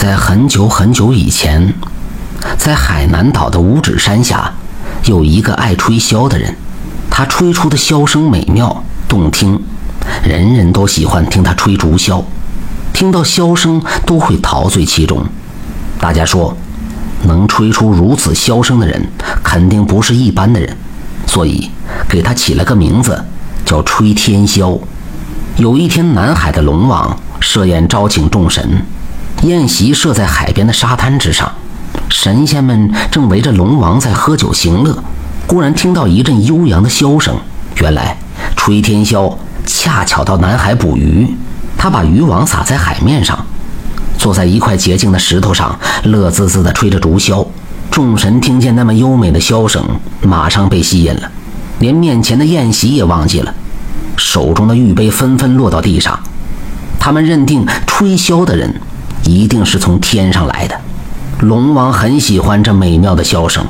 在很久很久以前，在海南岛的五指山下，有一个爱吹箫的人。他吹出的箫声美妙动听，人人都喜欢听他吹竹箫，听到箫声都会陶醉其中。大家说，能吹出如此箫声的人，肯定不是一般的人，所以给他起了个名字，叫吹天箫。有一天，南海的龙王设宴招请众神。宴席设在海边的沙滩之上，神仙们正围着龙王在喝酒行乐。忽然听到一阵悠扬的箫声，原来吹天箫恰巧到南海捕鱼，他把渔网撒在海面上，坐在一块洁净的石头上，乐滋滋地吹着竹箫。众神听见那么优美的箫声，马上被吸引了，连面前的宴席也忘记了，手中的玉杯纷纷落到地上。他们认定吹箫的人。一定是从天上来的。龙王很喜欢这美妙的箫声，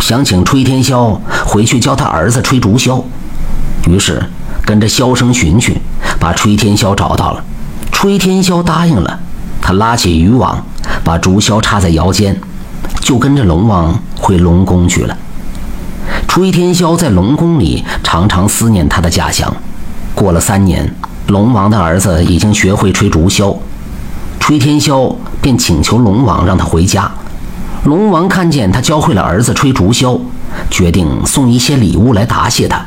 想请吹天箫回去教他儿子吹竹箫。于是跟着箫声寻去，把吹天箫找到了。吹天箫答应了，他拉起渔网，把竹箫插在腰间，就跟着龙王回龙宫去了。吹天箫在龙宫里常常思念他的家乡。过了三年，龙王的儿子已经学会吹竹箫。吹天箫便请求龙王让他回家。龙王看见他教会了儿子吹竹箫，决定送一些礼物来答谢他，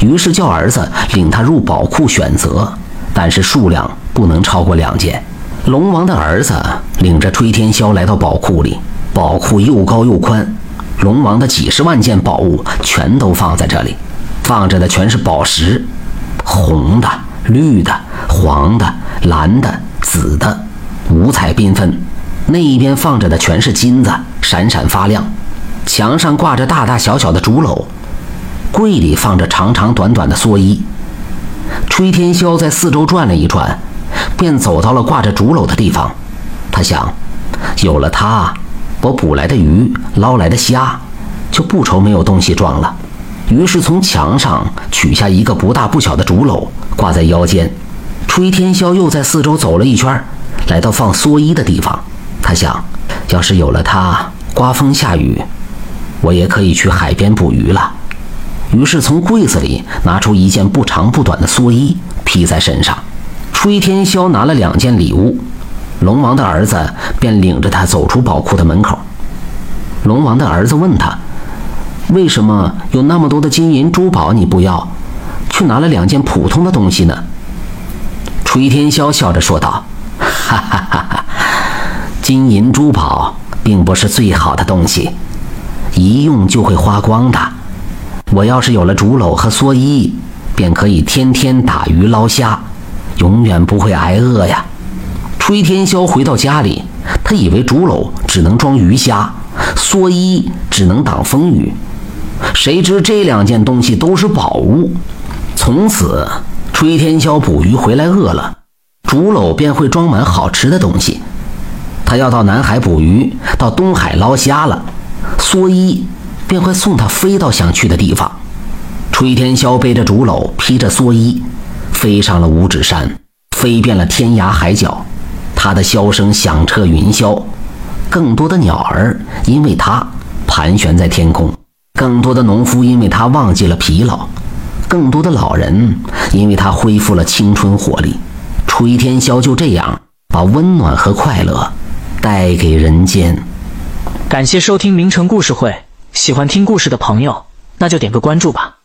于是叫儿子领他入宝库选择，但是数量不能超过两件。龙王的儿子领着吹天箫来到宝库里，宝库又高又宽，龙王的几十万件宝物全都放在这里，放着的全是宝石，红的、绿的、黄的、蓝的、紫的。五彩缤纷，那一边放着的全是金子，闪闪发亮。墙上挂着大大小小的竹篓，柜里放着长长短短的蓑衣。吹天箫在四周转了一转，便走到了挂着竹篓的地方。他想，有了它，我捕来的鱼、捞来的虾，就不愁没有东西装了。于是从墙上取下一个不大不小的竹篓，挂在腰间。吹天箫又在四周走了一圈。来到放蓑衣的地方，他想，要是有了它，刮风下雨，我也可以去海边捕鱼了。于是从柜子里拿出一件不长不短的蓑衣，披在身上。吹天箫拿了两件礼物，龙王的儿子便领着他走出宝库的门口。龙王的儿子问他：“为什么有那么多的金银珠宝你不要，却拿了两件普通的东西呢？”吹天箫笑着说道。哈哈哈哈金银珠宝并不是最好的东西，一用就会花光的。我要是有了竹篓和蓑衣，便可以天天打鱼捞虾，永远不会挨饿呀。吹天霄回到家里，他以为竹篓只能装鱼虾，蓑衣只能挡风雨，谁知这两件东西都是宝物。从此，吹天霄捕鱼回来饿了。竹篓便会装满好吃的东西，他要到南海捕鱼，到东海捞虾了，蓑衣便会送他飞到想去的地方。吹天霄背着竹篓，披着蓑衣，飞上了五指山，飞遍了天涯海角。他的箫声响彻云霄，更多的鸟儿因为他盘旋在天空，更多的农夫因为他忘记了疲劳，更多的老人因为他恢复了青春活力。崔天霄就这样把温暖和快乐带给人间。感谢收听名城故事会，喜欢听故事的朋友，那就点个关注吧。